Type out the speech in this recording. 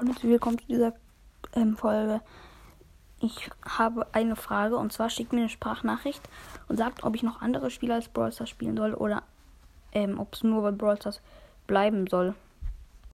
Hallo und willkommen zu dieser ähm, Folge. Ich habe eine Frage und zwar schickt mir eine Sprachnachricht und sagt, ob ich noch andere Spiele als Brawl Stars spielen soll oder ähm, ob es nur bei Brawl Stars bleiben soll.